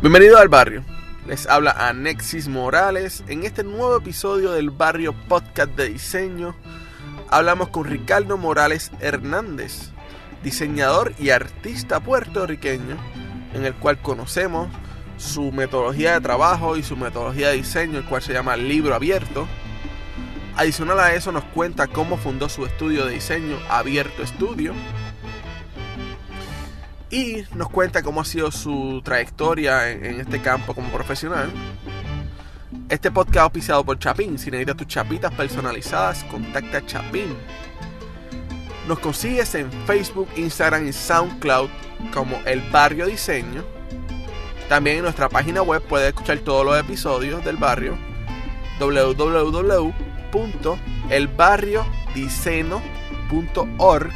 Bienvenido al barrio. Les habla Anexis Morales. En este nuevo episodio del Barrio Podcast de Diseño, hablamos con Ricardo Morales Hernández, diseñador y artista puertorriqueño, en el cual conocemos su metodología de trabajo y su metodología de diseño, el cual se llama Libro Abierto. Adicional a eso nos cuenta cómo fundó su estudio de diseño Abierto Estudio y nos cuenta cómo ha sido su trayectoria en, este campo como profesional. Este podcast es pisado por Chapín. Si necesitas tus chapitas personalizadas, contacta a Chapín. Nos consigues en Facebook, Instagram y SoundCloud como El Barrio Diseño. También en nuestra página web puedes escuchar todos los episodios del barrio www.elbarriodiceno.org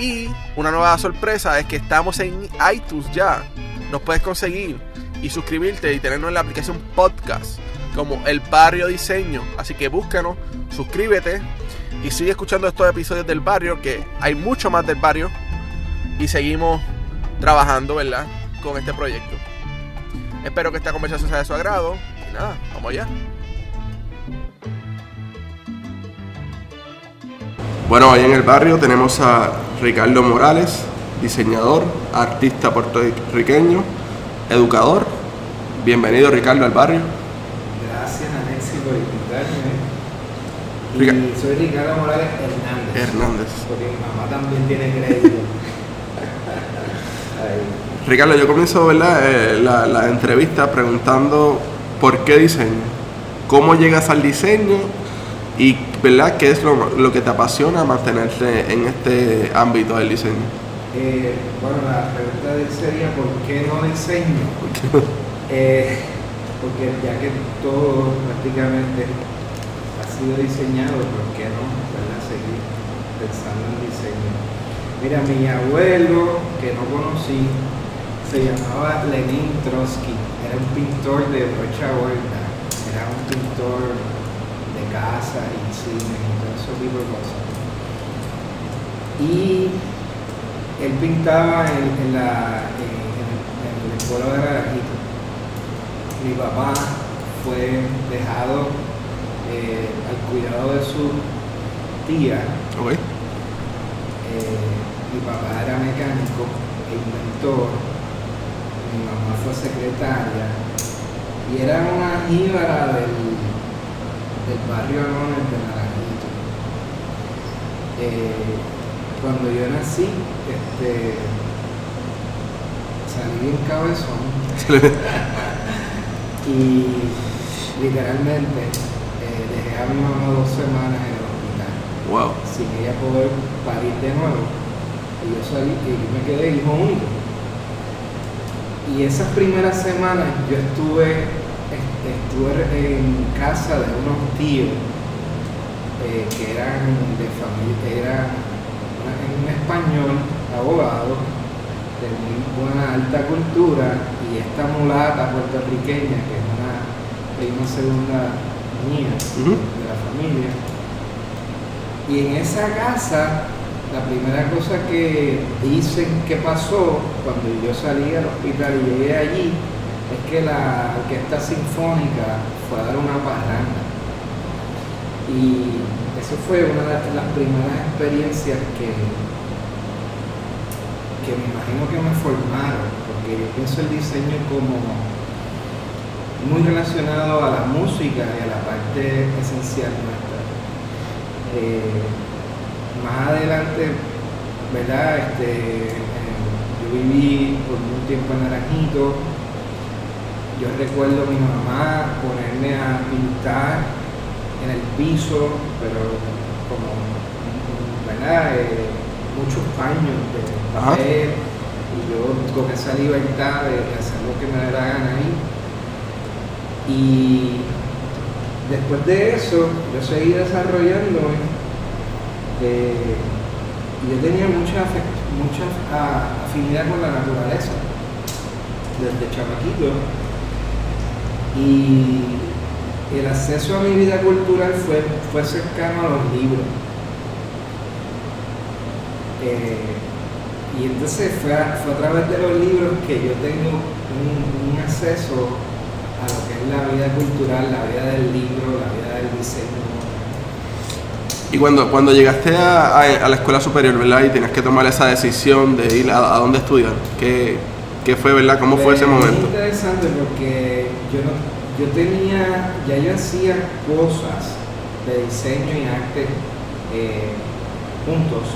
y una nueva sorpresa es que estamos en iTunes ya. Nos puedes conseguir y suscribirte y tenernos en la aplicación podcast como El Barrio Diseño. Así que búscanos, suscríbete y sigue escuchando estos episodios del barrio, que hay mucho más del barrio. Y seguimos trabajando, ¿verdad? Con este proyecto. Espero que esta conversación sea de su agrado. Y nada, vamos allá. Bueno, hoy en el barrio tenemos a Ricardo Morales, diseñador, artista puertorriqueño, educador. Bienvenido Ricardo al barrio. Gracias Anexi por invitarme. Y soy Ricardo Morales Hernández. Hernández. Porque mi mamá también tiene crédito. Ricardo, yo comienzo ¿verdad? Eh, la, la entrevista preguntando por qué diseño. ¿Cómo llegas al diseño ¿Y ¿verdad? qué es lo, que te apasiona mantenerte en este ámbito del diseño? Eh, bueno, la pregunta sería ¿por qué no diseño? eh, porque ya que todo prácticamente ha sido diseñado, ¿por qué no ¿verdad? seguir pensando en diseño? Mira, mi abuelo, que no conocí, se llamaba Lenin Trotsky, era un pintor de brocha Huerta, era un pintor casa y cine y todo ese tipo de cosas. Y él pintaba en, la, en, el pueblo de Naranjito. Mi papá fue dejado eh, al cuidado de su tía. Eh, mi papá era mecánico e inventor. Mi mamá fue secretaria. Y era una jíbara del del barrio Anones de Naranjito. Eh, cuando yo nací, este, salí bien cabezón y literalmente eh, dejé a mi mamá dos semanas en el hospital wow. sin ella poder parir de nuevo. Y yo salí y me quedé hijo único. Y esas primeras semanas yo estuve estuve en casa de unos tíos eh, que eran de familia, era un español abogado de muy buena alta cultura y esta mulata puertorriqueña que es una prima segunda mía de la familia. Y en esa casa la primera cosa que dicen que pasó cuando yo salí al hospital y llegué allí es que la orquesta sinfónica fue a dar una parranda. Y eso fue una de las primeras experiencias que, que me imagino que me formaron, porque yo pienso el diseño como muy relacionado a la música y a la parte esencial nuestra. Eh, más adelante, ¿verdad? Este, eh, yo viví por un tiempo en Naranjito, yo recuerdo a mi mamá ponerme a pintar en el piso, pero como, ¿verdad? Eh, muchos paños de papel, y yo con esa libertad de, hacer lo que me la gana ahí. Y después de eso, yo seguí desarrollándome. Eh, y yo tenía mucha, mucha afinidad con la naturaleza desde chamaquito y el acceso a mi vida cultural fue, fue cercano a los libros. Eh, y entonces fue a, fue a través de los libros que yo tengo un, acceso a lo que es la vida cultural, la vida del libro, la vida del diseño. Y cuando, cuando llegaste a, a- a la escuela superior, ¿verdad? Y tenías que tomar esa decisión de ir a, a dónde estudiar, ¿qué, qué fue, verdad? ¿Cómo fue ese momento? Es interesante porque yo, no, yo tenía, ya yo hacía cosas de diseño y arte eh, juntos.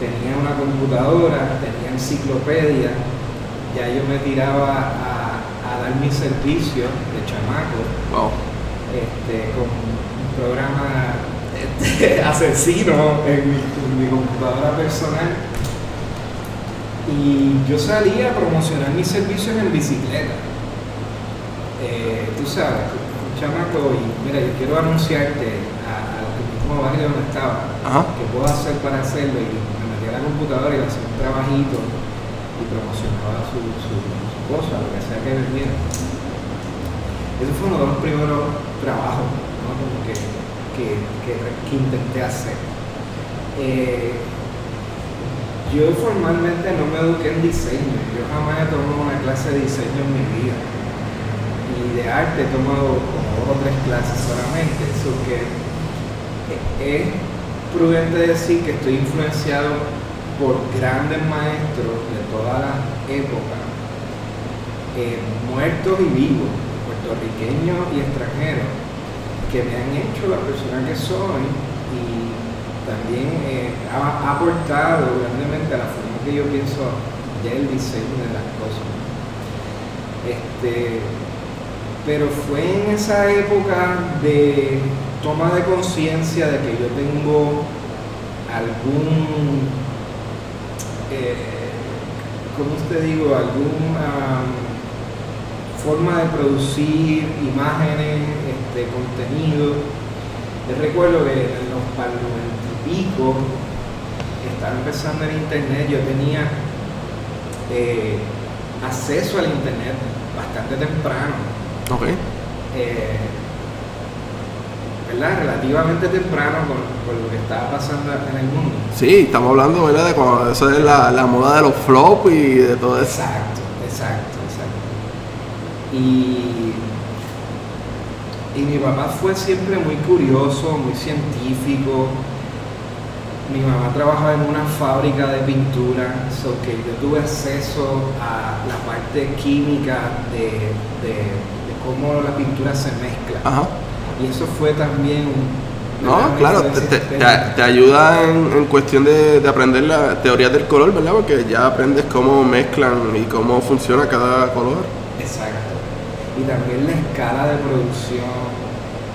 Tenía una computadora, tenía enciclopedia, ya yo me tiraba a, a dar mi servicio de chamaco Wow. este, con un programa este, asesino en mi, en mi computadora personal. Y yo salía a promocionar mis servicios en bicicleta. Eh, tú sabes, un chamaco, y mira, yo quiero anunciarte a- al mismo barrio donde estaba, Ajá. que puedo hacer para hacerlo. Y me metía a la computadora y hacía un trabajito y promocionaba su, su, su cosa, lo que sea que vendiera. Ese fue uno de los primeros trabajos ¿no? Como que, que, que, que intenté hacer. Eh, yo formalmente no me eduqué en diseño, yo jamás he tomado una clase de diseño en mi vida. Y de arte he tomado como dos o tres clases solamente, eso que es prudente decir que estoy influenciado por grandes maestros de todas las épocas, eh, muertos y vivos, puertorriqueños y extranjeros, que me han hecho la persona que soy y también eh, ha, aportado grandemente a la forma que yo pienso del diseño de las cosas. Este, pero fue en esa época de toma de conciencia de que yo tengo algún, eh, ¿cómo te digo? Alguna forma de producir imágenes, este, contenido. Yo recuerdo que en los y pico estaba empezando el internet, yo tenía eh, acceso al internet bastante temprano. Ok. eh, ¿verdad? Relativamente temprano con, con lo que estaba pasando en el mundo. Sí, estamos hablando, ¿verdad? De cuando eso es la, la moda de los flops y de todo eso. Exacto, exacto, exacto. Y, y mi papá fue siempre muy curioso, muy científico. Mi mamá trabajaba en una fábrica de pintura, so que yo tuve acceso a la parte química de, de- de cómo la pintura se mezcla. Ajá. Y eso fue también un... No, claro, te, ayuda en, en cuestión de, de aprender la teoría del color, ¿verdad? Porque ya aprendes cómo mezclan y cómo funciona cada color. Exacto. Y también la escala de producción,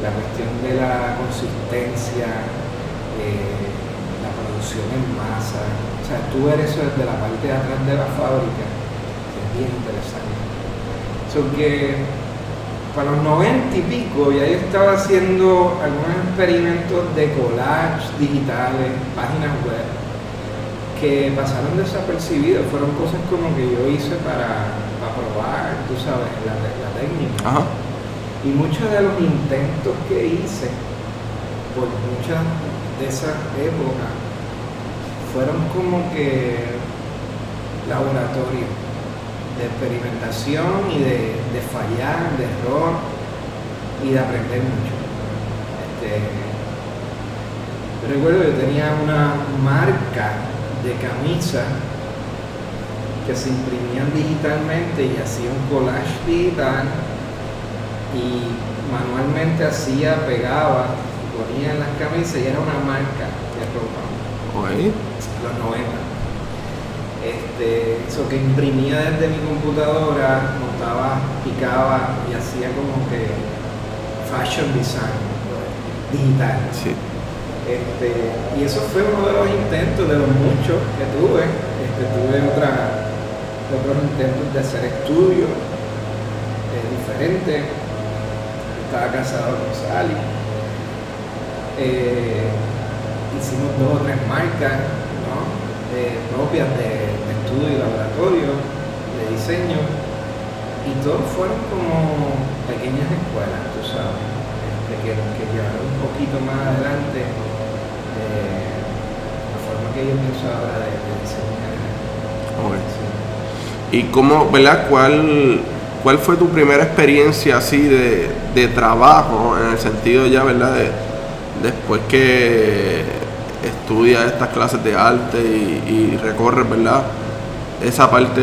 la cuestión de la consistencia, eh, producción en masa. O sea, tú ver eso desde la parte de atrás de la fábrica es bien interesante. So que para los noventa y pico ya yo estaba haciendo algunos experimentos de collage digitales, páginas web, que pasaron desapercibidos. Fueron cosas como que yo hice para, para probar, tú sabes, la, la técnica. Ajá. Y muchos de los intentos que hice por muchas de esas épocas fueron como que laboratorio de experimentación y de, de fallar, de error y de aprender mucho. Este, recuerdo que tenía una marca de camisa que se imprimían digitalmente y hacía un collage digital y manualmente hacía, pegaba, ponía en las camisas y era una marca de ropa, Ok. Los 90. Este, eso que imprimía desde mi computadora, montaba, picaba y hacía como que fashion design digital. Sí. Este, y eso fue uno de los intentos, de los muchos que tuve. Este, tuve otra, otros intentos de hacer estudios eh, diferentes. Estaba casado con Sally. Eh, hicimos dos o tres marcas. Eh, propias de, de estudio y laboratorio, de diseño. Y todos fueron como pequeñas escuelas, tú sabes, este, que, que llevaron un poquito más adelante eh, la forma que yo pienso ahora de, de diseñar ¿Y cómo, verdad? ¿Cuál, ¿Cuál fue tu primera experiencia así de, de trabajo en el sentido ya, verdad? De, después que estudias estas clases de arte y, y recorres, ¿verdad? Esa parte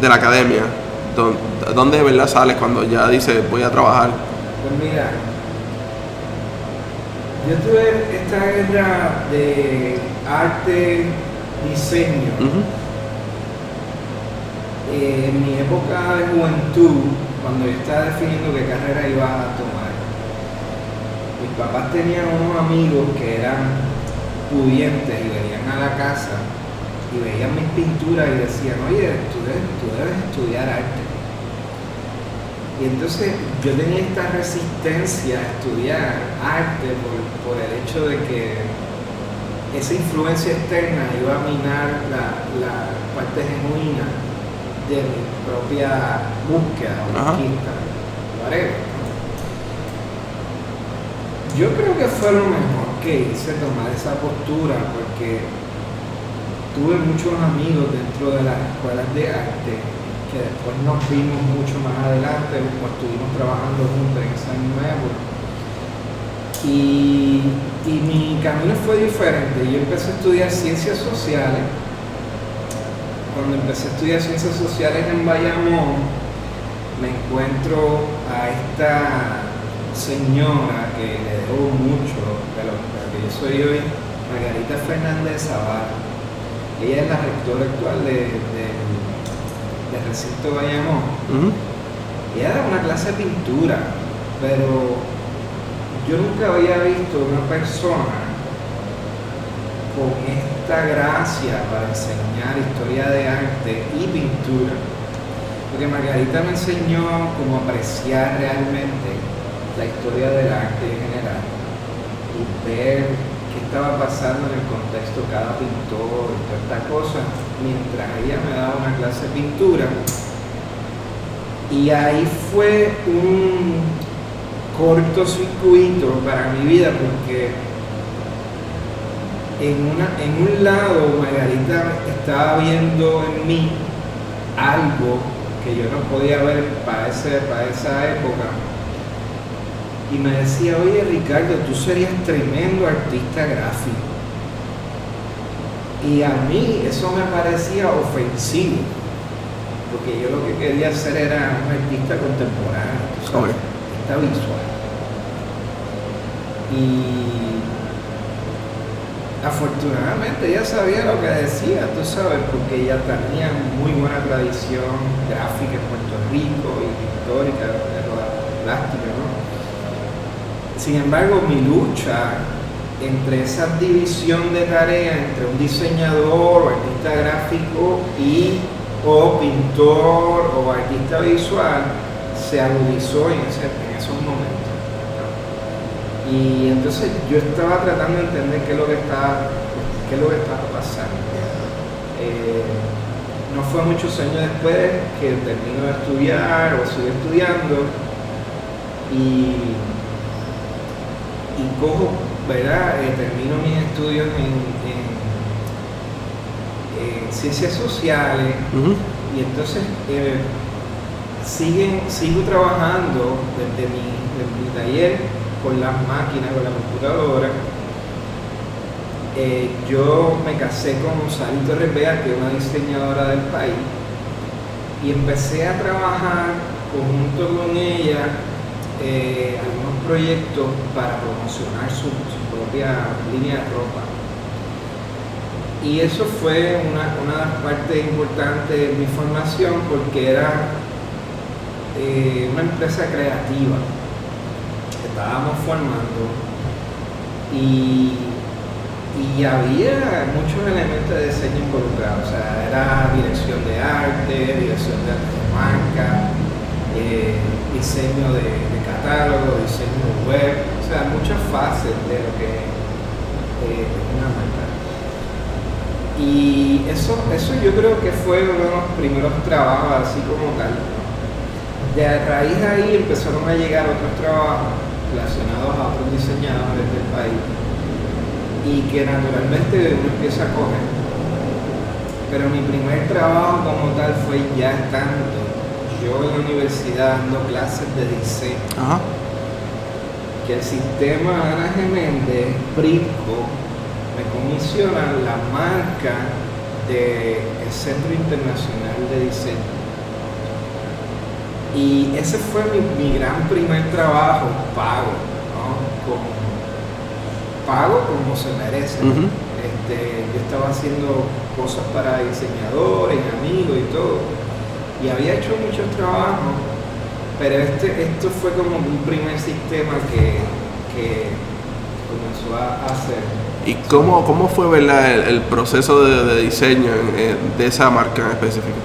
de la academia, ¿dónde de verdad sales cuando ya dices voy a trabajar? Pues mira, yo tuve esta guerra de arte, diseño. Eh, en mi época de juventud, cuando yo estaba definiendo qué carrera iba a tomar, mis papás tenían unos amigos que eran pudientes y venían a la casa y veían mis pinturas y decían, oye, tú debes, estudiar arte. Y entonces yo tenía esta resistencia a estudiar arte por, el hecho de que esa influencia externa iba a minar la, la parte genuina de mi propia búsqueda o conquista, yo creo que fue lo mejor que hice tomar esa postura porque tuve muchos amigos dentro de las escuelas de arte que después nos vimos mucho más adelante o estuvimos trabajando juntos en esa misma. Y, y mi camino fue diferente. Yo empecé a estudiar ciencias sociales. Cuando empecé a estudiar ciencias sociales en Bayamón, me encuentro a esta señora que le mucho de lo que yo soy hoy, Margarita Fernández Zavala. Ella es la rectora actual de, del recinto Bayamón. Ella da una clase de pintura, pero yo nunca había visto una persona con esta gracia para enseñar historia de arte y pintura. Porque Margarita me enseñó cómo apreciar realmente la historia del arte en general ver qué estaba pasando en el contexto cada pintor y toda esta mientras ella me daba una clase de pintura. Y ahí fue un cortocircuito para mi vida porque en, una, en un lado Margarita estaba viendo en mí algo que yo no podía ver para, ese, para esa época y me decía, oye Ricardo, tú serías tremendo artista gráfico. Y a mí eso me parecía ofensivo, porque yo lo que quería hacer era un artista contemporáneo, artista visual. Y afortunadamente ella sabía lo que decía, tú sabes, porque ella tenía muy buena tradición gráfica en Puerto Rico y histórica, de la plástica. Sin embargo, mi lucha entre esa división de tareas entre un diseñador o artista gráfico y o pintor o artista visual se agudizó en, esos momentos. Y entonces yo estaba tratando de entender qué es lo que estaba, qué es lo que estaba pasando. Eh, no fue muchos años después que termino de estudiar o sigo estudiando y cojo, ¿verdad? Eh, termino mis estudios en, ciencias sociales y entonces eh, siguen, sigo trabajando desde mi, taller con las máquinas, con la computadora. Eh, yo me casé con Salito Repea, que es una diseñadora del país, y empecé a trabajar conjunto con ella eh, algunos proyectos para promocionar su, propia línea de ropa. Y eso fue una, una partes importantes de mi formación porque era eh, una empresa creativa que estábamos formando y, y había muchos elementos de diseño involucrados. O sea, era dirección de arte, dirección de arte de marca, eh, diseño de, catálogo, diseño web, o sea, muchas fases de lo que es eh, una marca. Y eso, eso yo creo que fue uno de los primeros trabajos así como tal. De a raíz de ahí empezaron a llegar otros trabajos relacionados a otros diseñadores del país y que naturalmente uno empieza a coger. pero mi primer trabajo como tal fue ya estando yo en la universidad dando clases de diseño. Ajá. Que el sistema Ana Geméndez, Prisco, me comisiona la marca del Centro Internacional de Diseño. Y ese fue mi, mi gran primer trabajo pago, ¿no? Como, pago como se merece. Este, yo estaba haciendo cosas para diseñadores, amigos y todo. Y había hecho muchos trabajos, pero este, esto fue como un primer sistema que, que comenzó a hacer. ¿Y cómo, cómo fue ¿verdad? El, el proceso de, de diseño en- de esa marca en específico?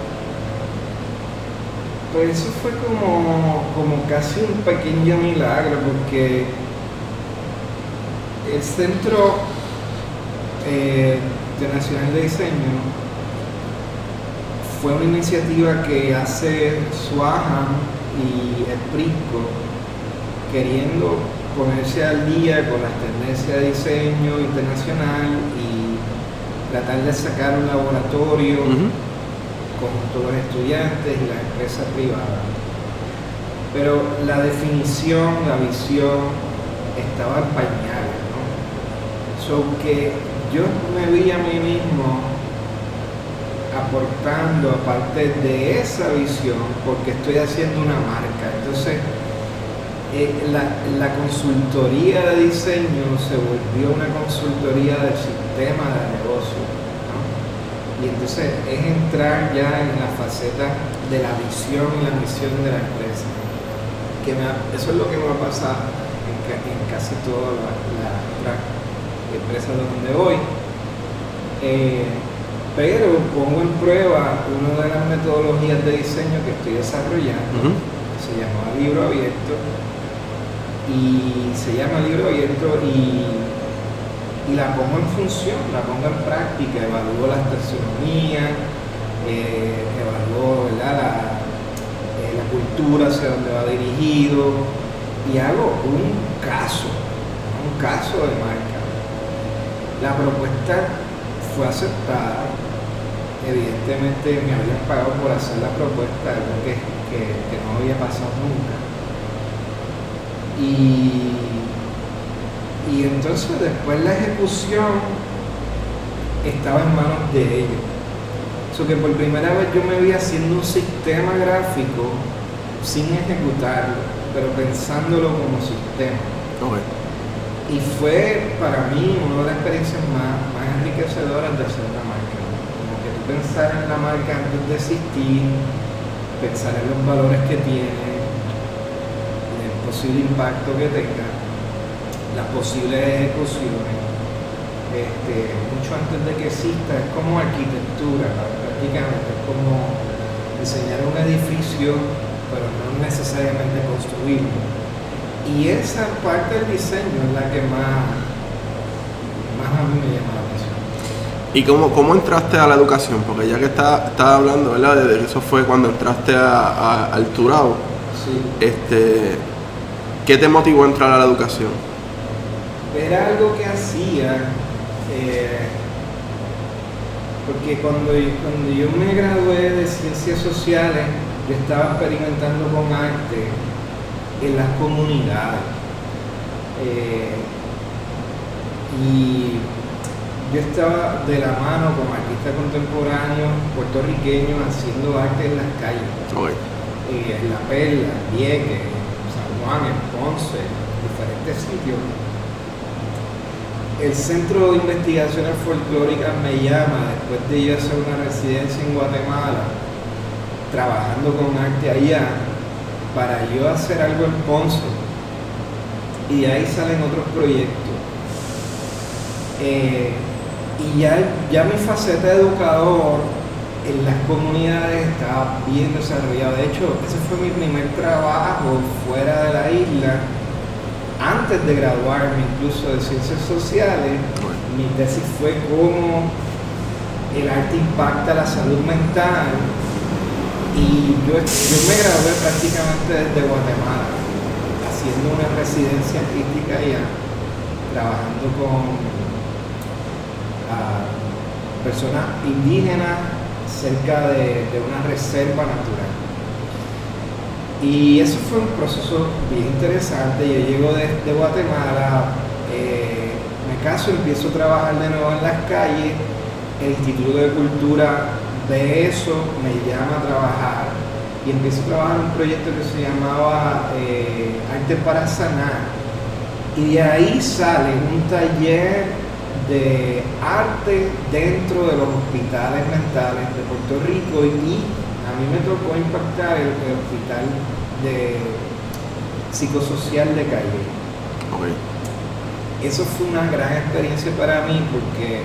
Pues eso fue como, como casi un pequeño milagro, porque el Centro eh, Internacional de Diseño fue una iniciativa que hace Suaja y el Prisco queriendo ponerse al día con las tendencias de diseño internacional y tratar de sacar un laboratorio con todos los estudiantes y las empresas privadas. Pero la definición, la visión estaba en pañales, ¿no? So que yo me vi a mí mismo aportando aparte de esa visión porque estoy haciendo una marca. Entonces, eh, la, la consultoría de diseño se volvió una consultoría del sistema de negocio. Y entonces es entrar ya en la faceta de la visión y la misión de la empresa. Que eso es lo que me ha pasado en, en casi todas las la, otras empresas donde voy. Eh, pero pongo en prueba una de las metodologías de diseño que estoy desarrollando se llamaba libro abierto y se llama libro abierto y, y la pongo en función, la pongo en práctica, evalúo las taxonomías, eh, evalúo. La, eh, la cultura hacia dónde va dirigido y hago un caso, un caso de marca. La propuesta fue aceptada, evidentemente me habían pagado por hacer la propuesta, algo que, que- que no había pasado nunca. Y, y entonces después la ejecución estaba en manos de ellos. So que por primera vez yo me vi haciendo un sistema gráfico sin ejecutarlo, pero pensándolo como sistema. Ok. Y fue para mí una de las experiencias más, más enriquecedoras de hacer una marca. ¿no? Como que tú pensar en la marca antes de existir, pensar en los valores que tiene, el posible impacto que tenga, las posibles ejecuciones, este, mucho antes de que exista, es como arquitectura, prácticamente, es como diseñar un edificio, pero no necesariamente construirlo. Y esa parte del diseño es la que más, más a mí me llama. ¿Y cómo, cómo entraste a la educación? Porque ya que estás está hablando, ¿verdad? De, de que eso fue cuando entraste a, a- al Turao. Sí. Este, ¿Qué te motivó a entrar a la educación? Era algo que hacía, eh, porque cuando, cuando yo me gradué de ciencias sociales, yo estaba experimentando con arte en las comunidades. Eh, y yo estaba de la mano con artistas contemporáneos puertorriqueños haciendo arte en las calles. Eh, en La Perla, en Vieques, en San Juan, en Ponce, en diferentes sitios. El Centro de Investigaciones Folclóricas me llama después de yo hacer una residencia en Guatemala, trabajando con arte allá, para yo hacer algo en Ponce. Y de ahí salen otros proyectos. Eh, y ya, ya mi faceta de educador en las comunidades estaba bien desarrollado. De hecho, ese fue mi primer trabajo fuera de la isla. Antes de graduarme incluso de ciencias sociales, mi tesis fue cómo el arte impacta la salud mental. Y yo, yo me gradué prácticamente desde Guatemala, haciendo una residencia artística allá, trabajando con ah, personas indígenas cerca de, una reserva natural. Y eso fue un proceso bien interesante. Yo llego de, Guatemala, eh, me caso, empiezo a trabajar de nuevo en las calles. El Instituto de Cultura de eso me llama a trabajar y empiezo a trabajar en un proyecto que se llamaba eh, Arte para Sanar. Y de ahí sale un taller de arte dentro de los hospitales mentales de Puerto Rico y a mí me tocó impactar el, hospital de psicosocial de Calle. Eso fue una gran experiencia para mí porque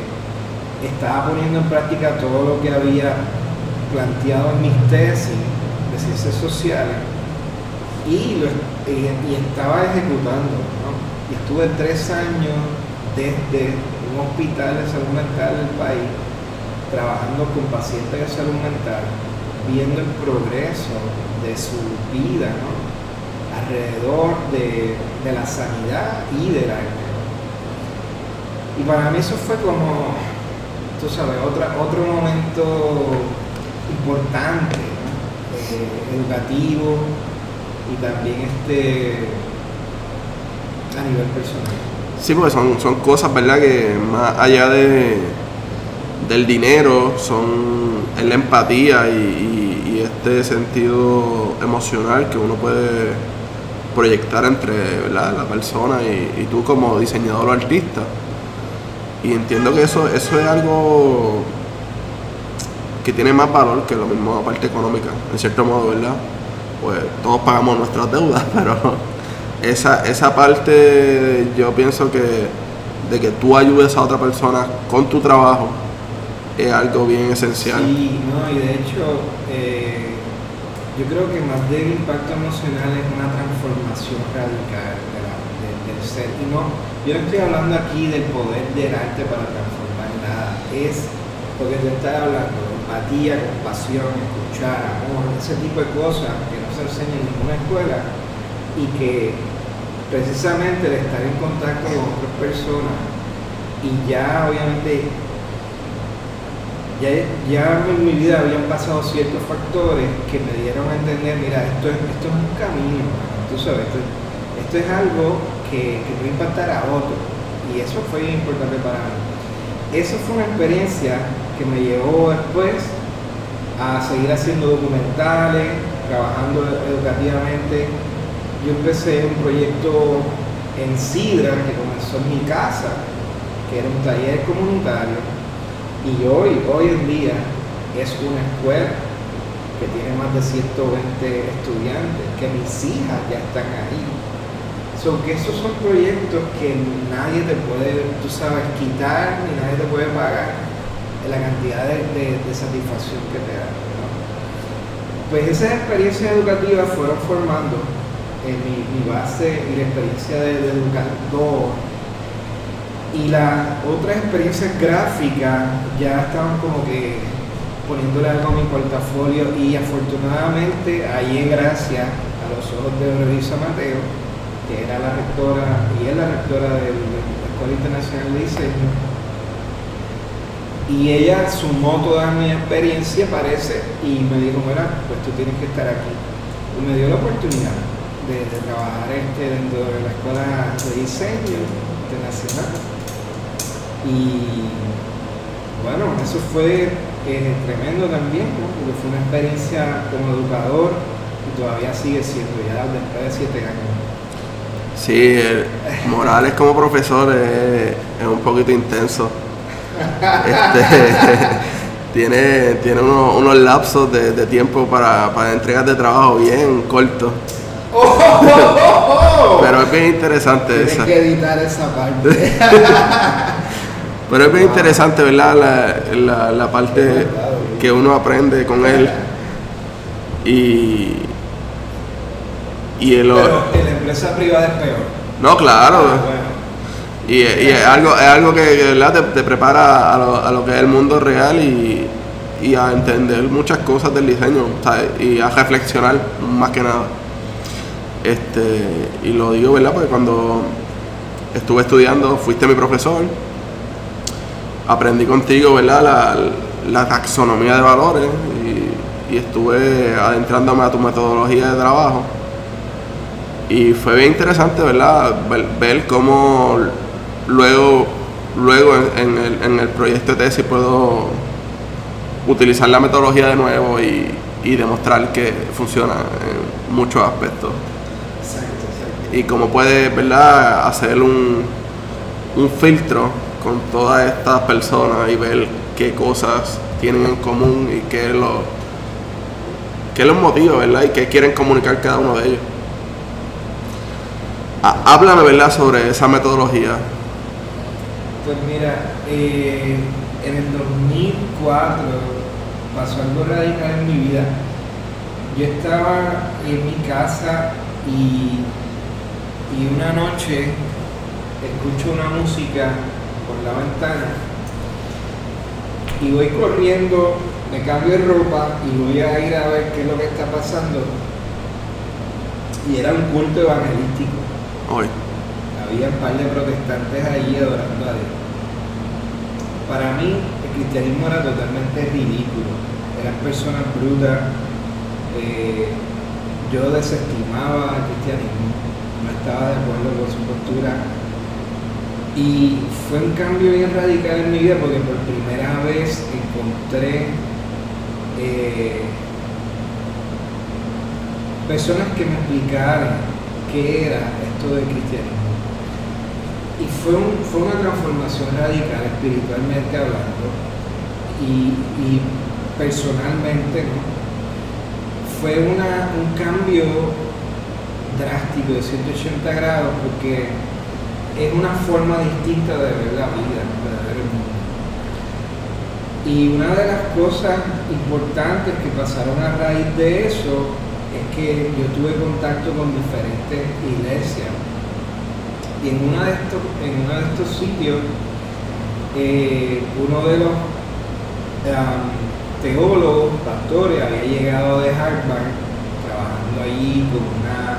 estaba poniendo en práctica todo lo que había planteado en mis tesis de ciencias sociales y, lo, y, estaba ejecutando. Y estuve tres años desde un hospital de salud mental del país, trabajando con pacientes de salud mental, viendo el progreso de su vida alrededor de, la sanidad y del arte. Y para mí eso fue como, tú sabes, otra, otro momento importante, eh, educativo y también este a nivel personal. Sí, porque son, son cosas, ¿verdad? Que más allá de, del dinero, son la empatía y, este sentido emocional que uno puede proyectar entre la, persona y, tú como diseñador o artista. Y entiendo que eso, eso es algo que tiene más valor que lo mismo la parte económica, en cierto modo, ¿verdad? Pues todos pagamos nuestras deudas, pero esa, esa parte yo pienso que de que tú ayudes a otra persona con tu trabajo es algo bien esencial. Sí, no, y de hecho eh, yo creo que más del impacto emocional es una transformación radical del ser. Y no, yo no estoy hablando aquí del poder del arte para transformar nada, es porque te estás hablando empatía, compasión, escuchar, amor, ese tipo de cosas que no se enseñan en ninguna escuela y que precisamente de estar en contacto con otras personas y ya obviamente ya, ya, en mi vida habían pasado ciertos factores que me dieron a entender, mira, esto es, esto es un camino, tú sabes, esto, es algo que, que impactar a otro y eso fue importante para mí. Eso fue una experiencia que me llevó después a seguir haciendo documentales, trabajando educativamente yo empecé un proyecto en Sidra que comenzó en mi casa, que era un taller comunitario, y hoy, hoy en día es una escuela que tiene más de 120 estudiantes, que mis hijas ya están ahí. So, que esos son proyectos que nadie te puede, tú sabes, quitar, ni nadie te puede pagar la cantidad de, satisfacción que te da. Pues esas experiencias educativas fueron formando mi, base y la experiencia de, educador y las otras experiencias gráficas ya estaban como que poniéndole algo a mi portafolio y afortunadamente ahí gracias a los ojos de Revisa Mateo, que era la rectora y es la rectora de la Escuela Internacional de Diseño, y ella sumó toda mi experiencia, parece, y me dijo, mira, pues tú tienes que estar aquí. Y me dio la oportunidad de, trabajar este, dentro de la Escuela de Diseño Internacional. Y bueno, eso fue eh, tremendo también, porque fue una experiencia como educador y todavía sigue siendo, ya después de siete años. Sí, Morales como profesor es, un poquito intenso. Este, tiene tiene unos, lapsos de, tiempo para, para entregas de trabajo bien cortos. Pero es bien interesante Tienes esa. que editar esa parte. Pero es bien interesante, ¿verdad? La, la, parte que uno aprende con él. Y. Y el, Pero en la empresa privada es peor. No, claro. Y, y, es algo, es algo que, ¿verdad? Te, te, prepara a lo, a lo que es el mundo real y, y a entender muchas cosas del diseño ¿sabes? y a reflexionar más que nada. Este, y lo digo, ¿verdad? Porque cuando estuve estudiando, fuiste mi profesor, aprendí contigo, ¿verdad? la taxonomía de valores y, estuve adentrándome a tu metodología de trabajo. Y fue bien interesante, ¿verdad? Ver, cómo luego, luego en, el, en el proyecto de tesis puedo utilizar la metodología de nuevo y demostrar que funciona en muchos aspectos. Y cómo puedes, ¿verdad? Hacer un, un filtro con todas estas personas y ver qué cosas tienen en común y qué los, qué los motiva, ¿verdad? Y qué quieren comunicar cada uno de ellos. Háblame, ¿verdad?, sobre esa metodología. Pues mira, eh, en el 2004 pasó algo radical en mi vida. Yo estaba en mi casa y, y una noche escucho una música por la ventana y voy corriendo, me cambio de ropa y voy a ir a ver qué es lo que está pasando. Y era un culto evangelístico. Había un par de protestantes ahí adorando a Dios. Para mí, el cristianismo era totalmente ridículo. Eran personas brutas. Eh, yo desestimaba el cristianismo. No estaba de acuerdo con su postura y fue un cambio bien radical en mi vida porque por primera vez encontré eh, personas que me explicaran qué era esto del cristianismo. Y fue, fue una transformación radical espiritualmente hablando y, personalmente, Fue una, un cambio drástico de 180 grados porque es una forma distinta de ver la vida, de ver el mundo. Y una de las cosas importantes que pasaron a raíz de eso es que yo tuve contacto con diferentes iglesias. Y en, una de estos, en uno de estos sitios, eh, uno de los teólogos, pastores, había llegado de Harvard, trabajando allí con una...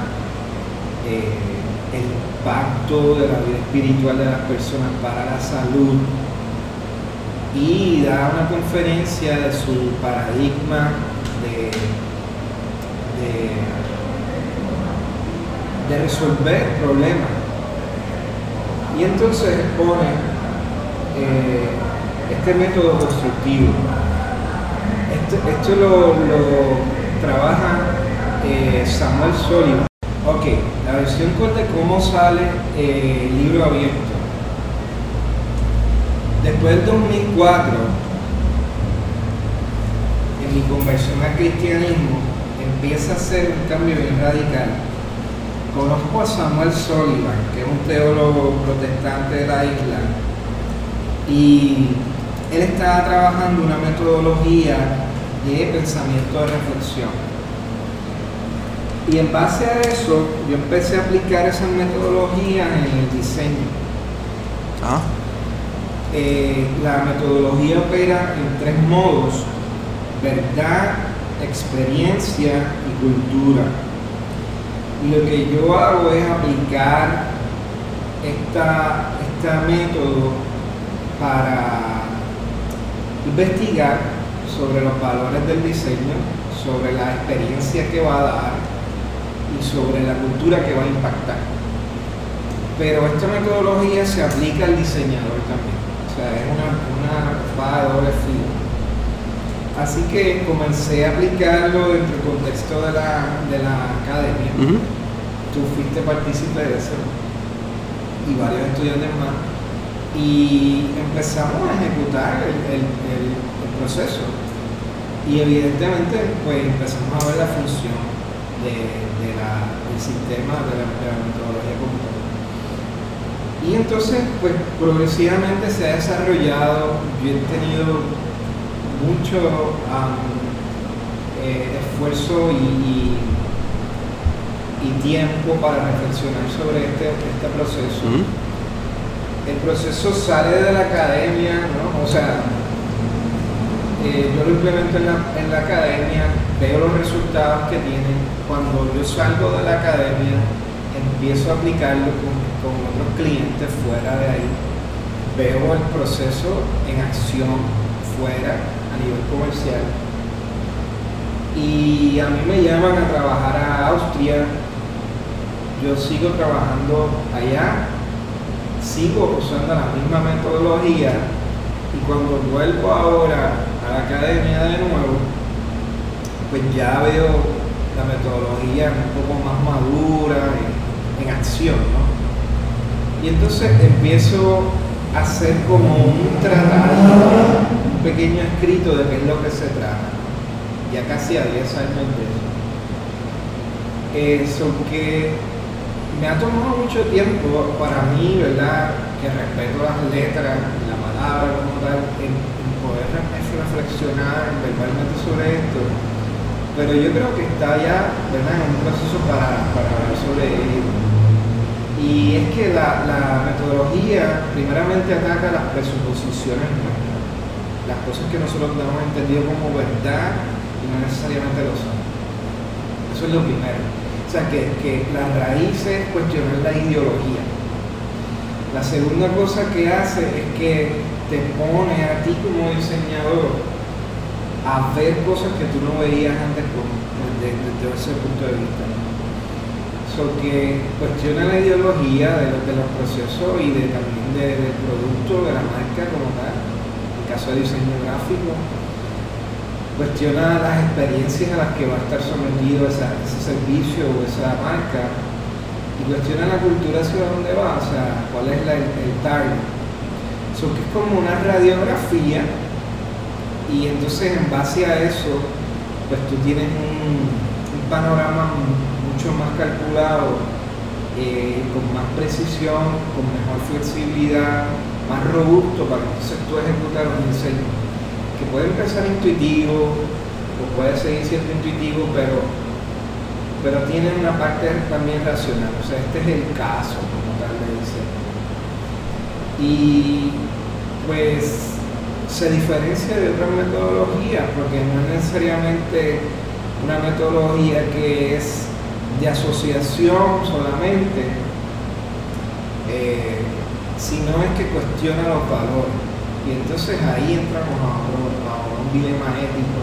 Eh, el pacto de la vida espiritual de las personas para la salud y da una conferencia de su paradigma de, de, resolver problemas. Y entonces expone eh, este método constructivo. Esto, lo, trabaja eh, Samuel Soliman. Ok, la versión corta de cómo sale eh, el libro abierto. Después del 2004, en mi conversión al cristianismo, empieza a ser un cambio bien radical. Conozco a Samuel Sullivan, que es un teólogo protestante de la isla, y él estaba trabajando una metodología de pensamiento de reflexión y en base a eso, yo empecé a aplicar esa metodología en el diseño. Ah. Eh, la metodología opera en tres modos, verdad, experiencia y cultura. Y lo que yo hago es aplicar este método para investigar sobre los valores del diseño, sobre la experiencia que va a dar y sobre la cultura que va a impactar. Pero esta metodología se aplica al diseñador también, o sea, es una, una de doble filo. Así que comencé a aplicarlo dentro del contexto de la, de la academia. Tú fuiste partícipe de eso y varios estudiantes más. Y empezamos a ejecutar el, el proceso. Y evidentemente pues empezamos a ver la función de, del sistema de la, metodología computacional. Y entonces, pues progresivamente se ha desarrollado, yo he tenido mucho eh, esfuerzo y, y, tiempo para reflexionar sobre este, este proceso. El proceso sale de la academia, ¿no? O sea, eh, yo lo implemento en la, en la academia, veo los resultados que tienen. Cuando yo salgo de la academia, empiezo a aplicarlo con, con otros clientes fuera de ahí. Veo el proceso en acción fuera a nivel comercial. Y a mí me llaman a trabajar a Austria. Yo sigo trabajando allá, sigo usando la misma metodología y cuando vuelvo ahora academia de nuevo, pues ya veo la metodología un poco más madura, en, acción, ¿no? Y entonces empiezo a hacer como un tratado, un pequeño escrito de qué es lo que se trata. Ya casi a 10 años de eso. Eso que me ha tomado mucho tiempo para mí, ¿verdad? Que respeto las letras, la palabra como tal, poder reflexionar verbalmente sobre esto pero yo creo que está ya ¿verdad? en un proceso para, para hablar sobre ello. Y es que la, metodología primeramente ataca las presuposiciones nuestras, las cosas que nosotros hemos entendido como verdad y no necesariamente lo son. Eso es lo primero. O sea, que, que la raíz es cuestionar la ideología. La segunda cosa que hace es que te pone a ti como diseñador a ver cosas que tú no veías antes desde, ese punto de vista. So que cuestiona la ideología de, de los procesos y de, también del producto, de la marca como tal, en caso de diseño gráfico. Cuestiona las experiencias a las que va a estar sometido ese servicio o esa marca y cuestiona la cultura hacia dónde va, o sea, cuál es el, target. So que es como una radiografía y entonces en base a eso, pues tú tienes un, panorama mucho más calculado, eh, con más precisión, con mejor flexibilidad, más robusto para entonces tú ejecutar un diseño que puede empezar intuitivo o puede seguir siendo intuitivo, pero, pero tiene una parte también racional. O sea, este es el caso como tal de diseño. Y pues se diferencia de otras metodologías porque no es necesariamente una metodología que es de asociación solamente, eh, sino es que cuestiona los valores. Y entonces ahí entramos a, un dilema ético.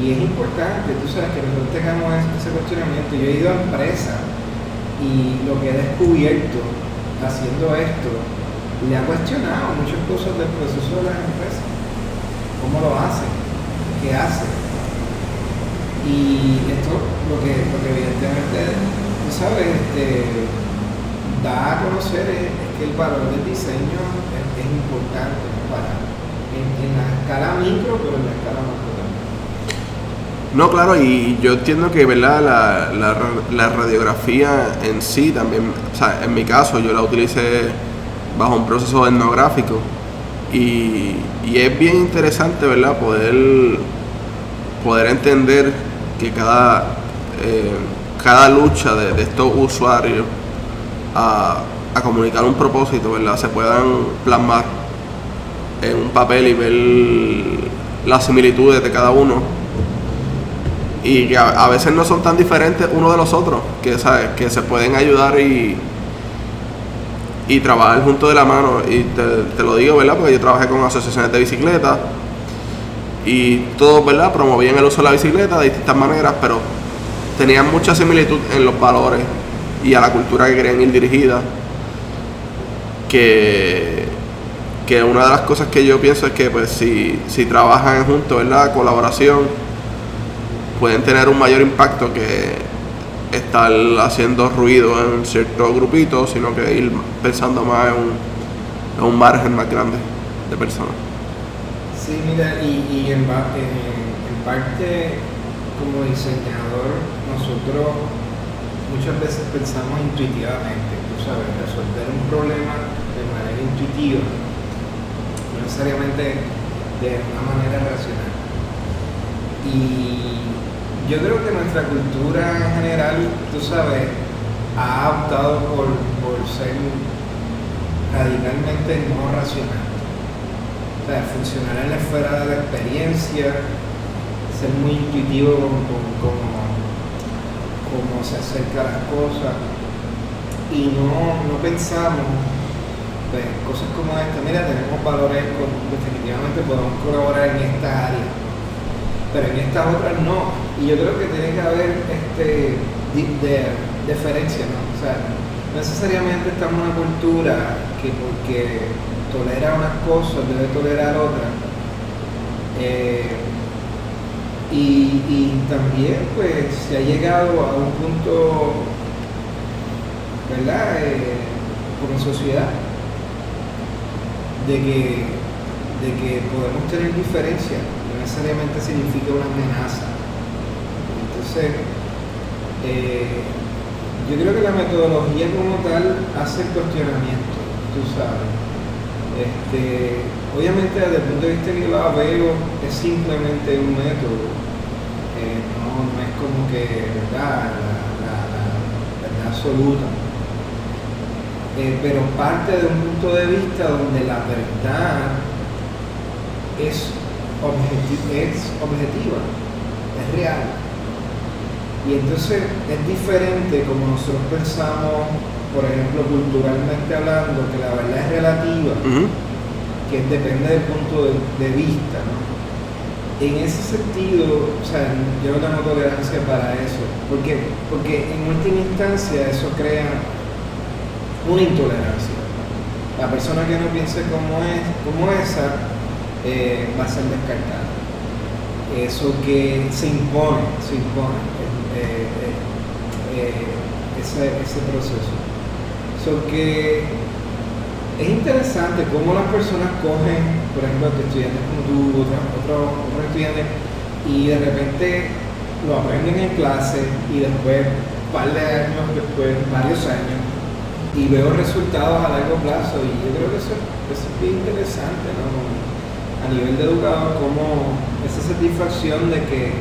Y es importante, tú sabes, que nosotros tengamos ese cuestionamiento. Yo he ido a empresas y lo que he descubierto haciendo esto le ha cuestionado muchas cosas del proceso de las empresas. ¿Cómo lo hace? ¿Qué hace? Y esto lo que, lo que evidentemente, tú sabes, este, da a conocer es, que el valor del diseño es, importante en, la escala micro, pero en la escala macro también. No, claro, y yo entiendo que ¿verdad? La, la, radiografía en sí también, o sea, en mi caso yo la utilicé bajo un proceso etnográfico. Y, y es bien interesante, ¿verdad? Poder, poder entender que cada, eh, cada lucha de, estos usuarios a, a, comunicar un propósito, ¿verdad? Se puedan plasmar en un papel y ver las similitudes de cada uno. Y que a, veces no son tan diferentes uno de los otros, que, ¿sabes? que se pueden ayudar y, y trabajar junto de la mano. Y te, lo digo, ¿verdad? Porque yo trabajé con asociaciones de bicicletas y todos, ¿verdad? Promovían el uso de la bicicleta de distintas maneras, pero tenían mucha similitud en los valores y a la cultura que querían ir dirigida. Que, que una de las cosas que yo pienso es que pues si, si trabajan juntos, ¿verdad? Colaboración, pueden tener un mayor impacto que estar haciendo ruido en ciertos grupitos, sino que ir pensando más en un, en margen más grande de personas. Sí, mira, y, en, parte como diseñador, nosotros muchas veces pensamos intuitivamente, tú sabes, resolver un problema de manera intuitiva, no necesariamente de una manera racional. Y yo creo que nuestra cultura en general, tú sabes, ha optado por, ser radicalmente no racional. O sea, funcionar en la esfera de la experiencia, ser muy intuitivo con, cómo se acerca a las cosas y no, no pensamos pues, cosas como esta, mira, tenemos valores, con, definitivamente podemos colaborar en esta área, pero en estas otras no. Y yo creo que tiene que haber este, ¿no? O sea, necesariamente estamos en una cultura que porque tolera unas cosas debe tolerar otras. Eh, y, también pues se ha llegado a un punto, ¿verdad? Eh, como sociedad, de que, de que podemos tener diferencia, no necesariamente significa una amenaza. Eh, yo creo que la metodología como tal hace cuestionamiento, tú sabes. Este, obviamente desde el punto de vista que la veo es simplemente un método, eh, no, es como que ¿verdad? La, verdad absoluta. Eh, pero parte de un punto de vista donde la verdad es objetiva, es real. Y entonces es diferente como nosotros pensamos, por ejemplo, culturalmente hablando, que la verdad es relativa, que depende del punto de, vista, ¿no? En ese sentido, o sea, yo no tengo tolerancia para eso. ¿Por qué? Porque en última instancia eso crea una intolerancia. La persona que no piense como, es, como esa eh, va a ser descartada. Eso que se impone, se impone ese, ese, proceso. So es interesante cómo las personas cogen, por ejemplo, estudiantes como tú, otros otro, estudiantes, y de repente lo aprenden en clase y después, un par de años después, varios años, y veo resultados a largo plazo. Y yo creo que eso, eso es interesante, ¿no? A nivel de educador, como esa satisfacción de que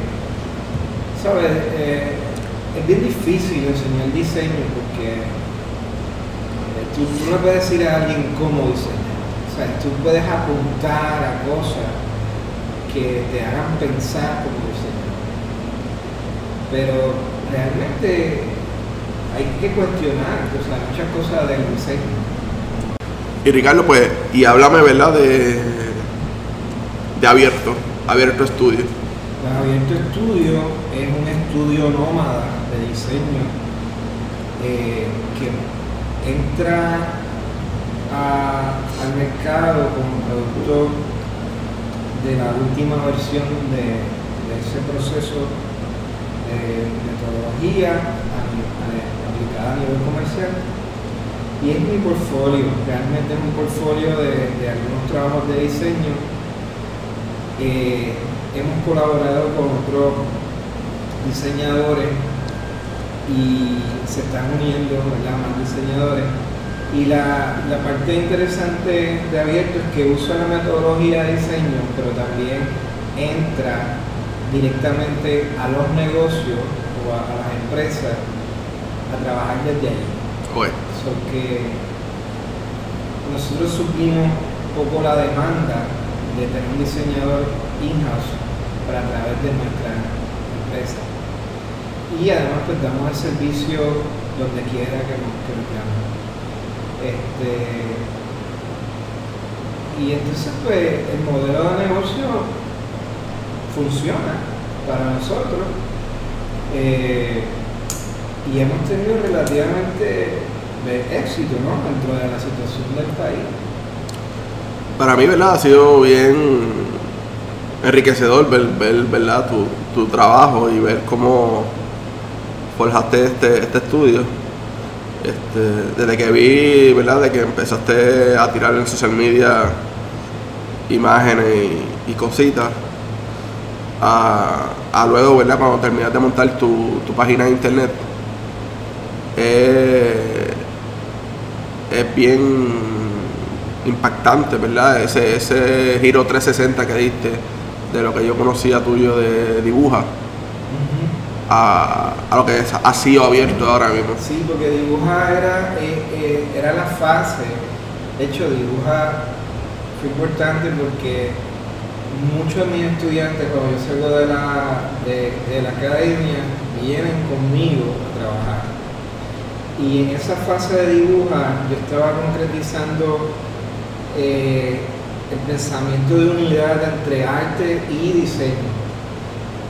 sabes, eh, es bien difícil enseñar diseño porque eh, tú, no puedes decir a alguien cómo diseñar. O sea, tú puedes apuntar a cosas que te hagan pensar como diseñador. Pero realmente hay que cuestionar o sea, muchas cosas del diseño. Y Ricardo, pues, y háblame, ¿verdad? De, de abierto, abierto estudio pues Abierto Estudio es un estudio nómada de diseño eh, que entra al mercado como producto de la última versión de, ese proceso de metodología aplicada a nivel comercial. Y es mi portfolio, realmente es un portfolio de, algunos trabajos de diseño. Eh, hemos colaborado con otros diseñadores y se están uniendo más diseñadores. Y la, parte interesante de Abierto es que usa la metodología de diseño, pero también entra directamente a los negocios o a, las empresas a trabajar desde ahí. que nosotros suplimos un poco la demanda de tener un diseñador in-house para a través de nuestra empresa. Y además pues damos el servicio donde quiera que nos, que. Este, y entonces pues el modelo de negocio funciona para nosotros eh, y hemos tenido relativamente éxito ¿no? dentro de la situación del país. Para mí, ¿verdad? Ha sido bien enriquecedor ver, ver ¿verdad? Tu, tu, trabajo y ver cómo forjaste este, este estudio. Este, desde que vi, ¿verdad? De que empezaste a tirar en social media imágenes y, cositas, a, luego, ¿verdad? Cuando terminaste de montar tu, tu página de internet, es bien impactante, ¿verdad? Ese, ese giro 360 que diste de lo que yo conocía tuyo de dibuja a, lo que ha sido abierto ahora mismo. Sí, porque dibuja era, eh, eh, era la fase. De hecho, dibuja fue importante porque muchos de mis estudiantes, cuando yo salgo de la, de, la academia, vienen conmigo a trabajar. Y en esa fase de dibuja yo estaba concretizando eh, el pensamiento de unidad entre arte y diseño,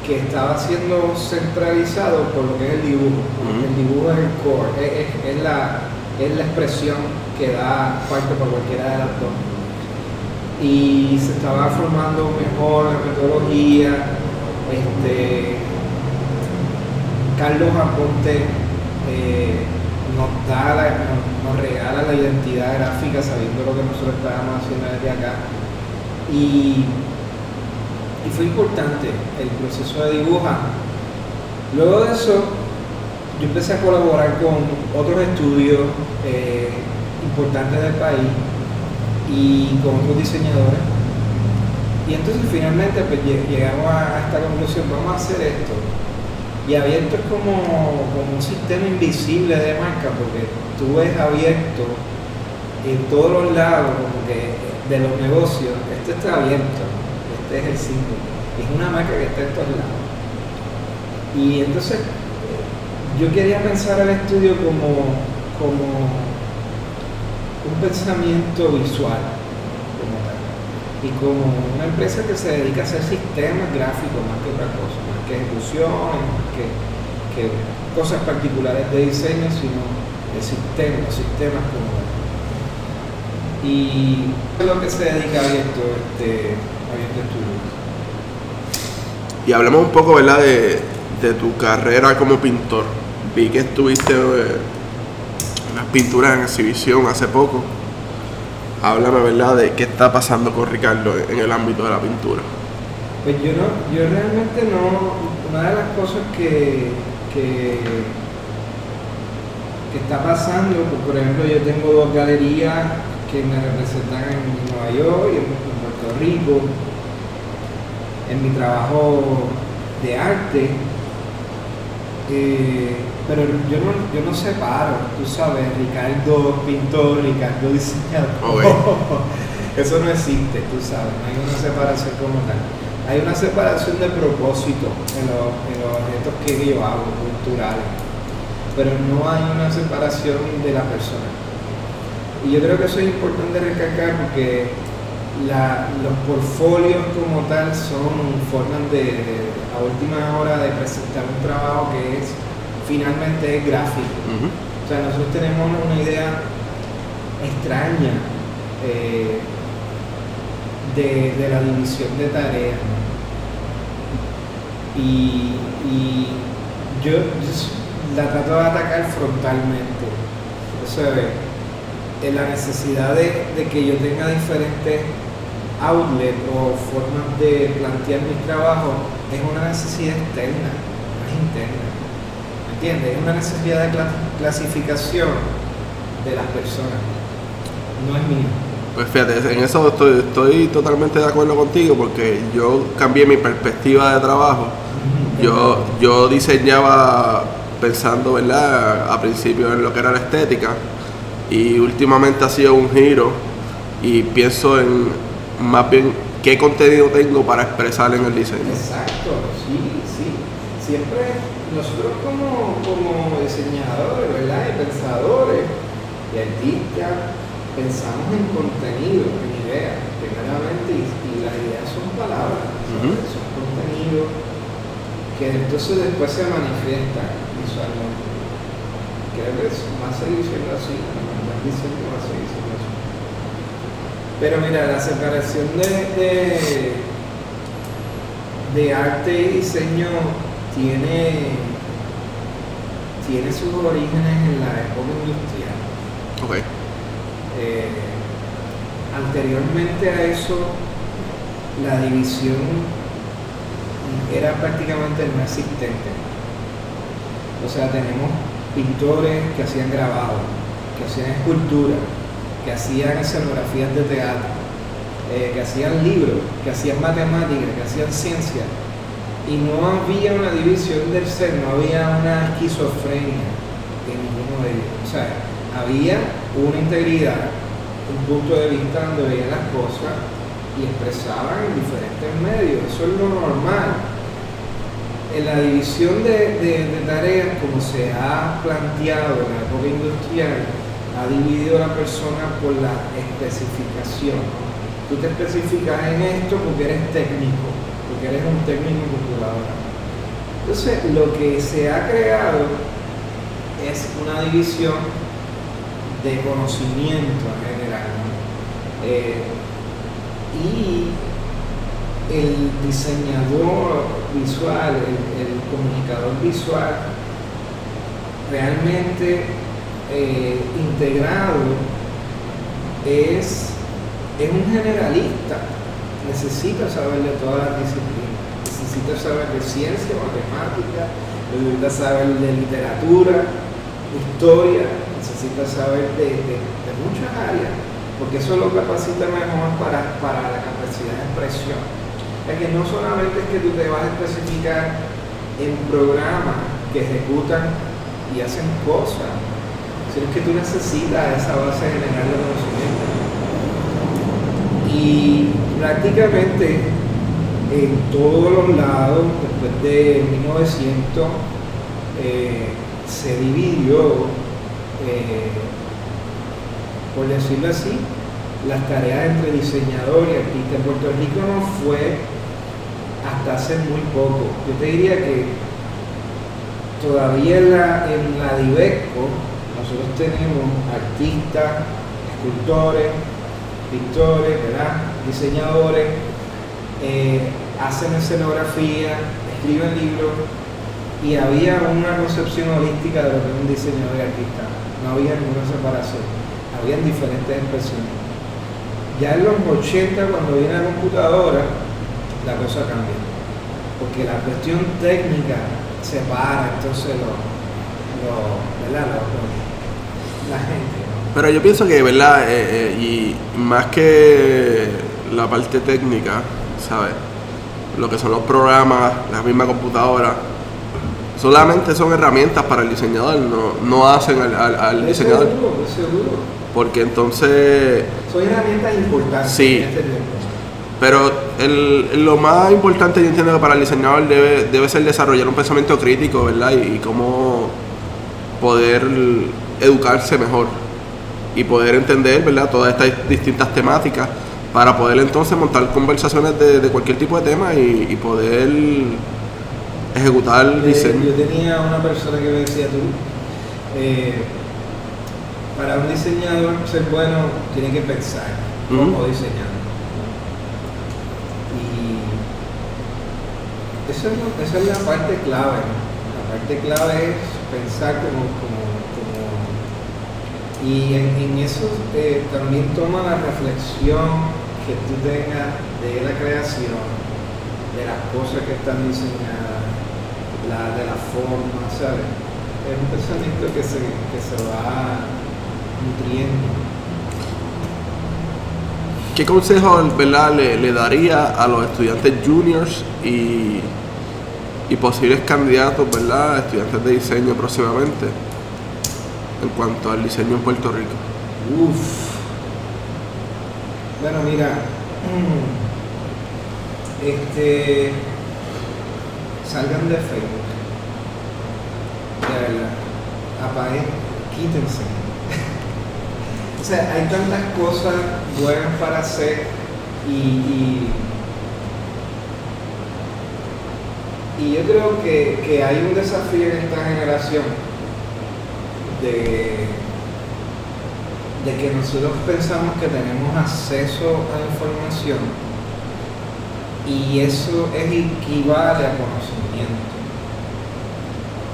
que estaba siendo centralizado por lo que es el dibujo. El dibujo es el core, es, la, es la expresión que da parte por cualquiera de las dos. Y se estaba formando mejor la metodología. Este, Carlos Aponte eh, nos, da nos, regala la identidad gráfica sabiendo lo que nosotros estábamos haciendo desde acá. Y, fue importante el proceso de dibujar. Luego de eso, yo empecé a colaborar con otros estudios eh, importantes del país y con otros diseñadores. Y entonces finalmente pues, llegamos a esta conclusión, vamos a hacer esto y abierto es como, como un sistema invisible de marca, porque tú ves abierto en todos los lados, de los negocios, esto está abierto, este es el símbolo, es una marca que está en todos lados. Y entonces yo quería pensar al estudio como, como un pensamiento visual, como tal, y como una empresa que se dedica a hacer sistemas gráficos más que otra cosa que ejecuciones, que, que cosas particulares de diseño, sino el sistema, sistemas como y es lo que se dedica a esto, este, Y hablemos un poco, ¿verdad?, de, de tu carrera como pintor. Vi que estuviste eh, unas pinturas en exhibición hace poco. Háblame, ¿verdad?, de qué está pasando con Ricardo en el ámbito de la pintura. Pues yo no, yo realmente no, una de las cosas que, que, está pasando, pues, por ejemplo yo tengo dos galerías que me representan en Nueva York y en, Puerto Rico, en mi trabajo de arte, eh, pero yo no, yo no separo, tú sabes, Ricardo pintor, Ricardo diseñador. Eso no existe, tú sabes, no hay una separación como tal hay una separación de propósito en los, en objetos que yo hago, culturales, pero no hay una separación de la persona. Y yo creo que eso es importante recalcar porque los portfolios como tal son formas de, a última hora de presentar un trabajo que es finalmente gráfico. O sea, nosotros tenemos una idea extraña. Eh, de, la división de tareas. Y, yo, la trato de atacar frontalmente. O sea, en la necesidad de, que yo tenga diferentes outlets o formas de plantear mi trabajo es una necesidad externa, no es interna. ¿Me entiendes? Es una necesidad de clasificación de las personas, no es mía. Pues fíjate, en eso estoy, totalmente de acuerdo contigo porque yo cambié mi perspectiva de trabajo. Yo, yo diseñaba pensando, ¿verdad? A principio en lo que era la estética y últimamente ha sido un giro y pienso en más bien qué contenido tengo para expresar en el diseño. Exacto, sí, sí. Siempre nosotros como, como diseñadores, ¿verdad? Y pensadores y artistas pensamos en contenido, en ideas, primeramente, y, las ideas son palabras, son contenidos que entonces después se manifiestan visualmente. Creo que va a seguir siendo así, va a seguir siendo. Pero mira, la separación de, de, arte y diseño tiene, tiene sus orígenes en la época industrial. Okay. Eh, anteriormente a eso, la división era prácticamente no existente. O sea, tenemos pintores que hacían grabados, que hacían esculturas, que hacían escenografías de teatro, eh, que hacían libros, que hacían matemáticas, que hacían ciencia. Y no había una división del ser, no había una esquizofrenia en ninguno de ellos. O sea, había una integridad, un punto de vista donde veían las cosas y expresaban en diferentes medios. Eso es lo normal. en la división de, de- de tareas, como se ha planteado en la época industrial, ha dividido a la persona por la especificación. Tú te especificas en esto porque eres técnico, porque eres un técnico computadora. Entonces, lo que se ha creado es una división de conocimiento en general. Eh, y el diseñador visual, el comunicador visual, realmente eh, integrado es, es un generalista, necesita saber de todas las disciplinas, necesita saber de ciencia, matemática, necesita saber de literatura, historia, necesita saber de, de- muchas áreas, porque eso lo capacita mejor para, para la capacidad de expresión. Es que no solamente es que tú te vas a especificar en programas que ejecutan y hacen cosas, sino que tú necesitas esa base general de conocimiento. Y prácticamente en todos los lados, después de 1900, eh, se dividió, eh, por decirlo así, las tareas entre diseñador y artista. En Puerto Rico no fue hasta hace muy poco. Yo te diría que todavía en la, en la nosotros tenemos artistas, escultores, pintores, ¿verdad? diseñadores, eh, hacen escenografía, escriben libros y había una concepción holística de lo que es un diseñador y artista. No había ninguna separación, habían diferentes expresiones. Ya en los 80, cuando viene la computadora, la cosa cambia. Porque la cuestión técnica separa entonces lo, lo- ¿verdad? Lo- lo- la gente. ¿no? Pero yo pienso que, ¿verdad? Eh, eh, y más que la parte técnica, ¿sabes? Lo que son los programas, la misma computadora, solamente son herramientas para el diseñador, no, no hacen al, al- al Es diseñador. seguro, seguro. Porque entonces, Son herramientas importantes Sí. en este tiempo. pero el- lo más importante yo entiendo que para el diseñador debe, debe ser desarrollar un pensamiento crítico, ¿verdad? Y, y cómo poder educarse mejor y poder entender, ¿verdad? Todas estas distintas temáticas para poder entonces montar conversaciones de, de cualquier tipo de tema y, y poder ejecutar Eh, diseño. Yo tenía una persona que me decía tú, eh, para un diseñador ser bueno tiene que pensar cómo Ujú. diseñar. Y eso es, esa es la parte clave. ¿no? La parte clave es pensar como- y en, en eso eh, también toma la reflexión que tú tengas de la creación, de las cosas que están diseñadas, la, de la forma, ¿sabes? Es un pensamiento que se, que se va nutriendo. ¿Qué consejo ¿verdad? Le, le daría a los estudiantes juniors y, y posibles candidatos, ¿verdad? estudiantes de diseño próximamente en cuanto al diseño en Puerto Rico? Uf. Bueno, mira, este, salgan de Facebook. De verdad. Apaguen, quítense. o sea, hay tantas cosas buenas para hacer y, y, y yo creo que, que hay un desafío en esta generación de que nosotros pensamos que tenemos acceso a información y eso es equivale a conocimiento.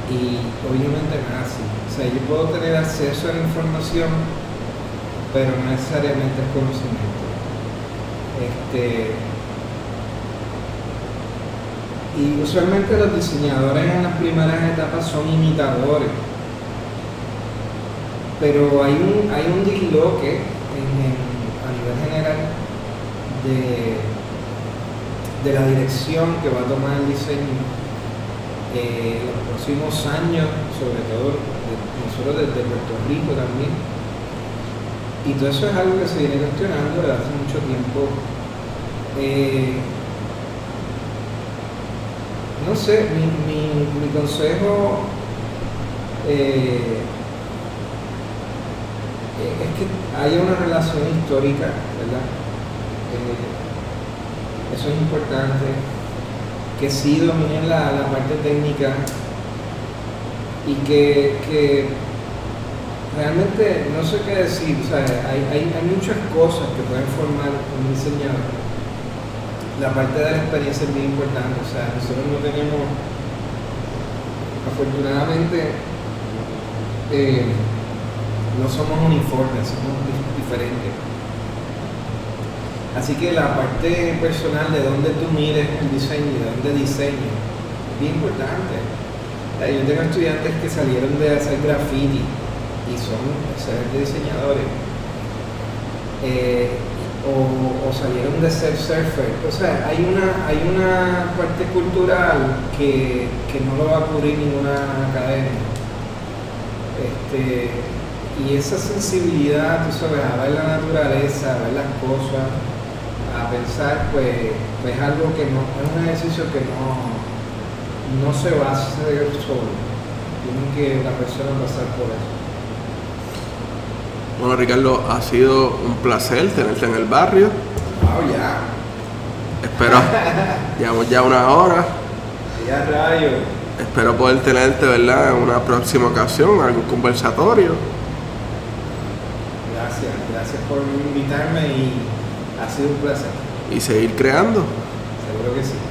Y obviamente no es así. O sea, yo puedo tener acceso a la información, pero no necesariamente es conocimiento. Este, y usualmente los diseñadores en las primeras etapas son imitadores pero hay un, hay un disloque a nivel general de, de la dirección que va a tomar el diseño eh, en los próximos años, sobre todo de- nosotros desde Puerto Rico también. Y todo eso es algo que se viene cuestionando desde hace mucho tiempo. Eh, no sé, mi, mi, mi consejo eh, es que haya una relación histórica, ¿verdad? Eh, eso es importante, que sí dominen la, parte técnica y que, que, realmente no sé qué decir, o sea, hay, hay, hay muchas cosas que pueden formar un diseñador la parte de la experiencia es muy importante. O sea, nosotros no tenemos, afortunadamente, eh, no somos uniformes, somos diferentes. Así que la parte personal de dónde tú mires el diseño y de dónde diseño es bien importante. Yo tengo estudiantes que salieron de hacer graffiti y son excelentes diseñadores. Eh, o, salieron de ser surfer. O sea, hay una, hay una parte cultural que, no lo va a cubrir ninguna academia. Este, y esa sensibilidad, tú sabes, a ver la naturaleza, a ver las cosas, a pensar, pues, pues es algo que no, es un ejercicio que no, no se va a hacer solo. Tiene que la persona pasar por eso. Bueno, Ricardo, ha sido un placer tenerte en el barrio. Wow, ya. Espero, llevamos ya una hora. Ya rayo. Espero poder tenerte, ¿verdad?, en una próxima ocasión, algún conversatorio. Por invitarme y ha sido un placer. Y seguir creando. Seguro que sí.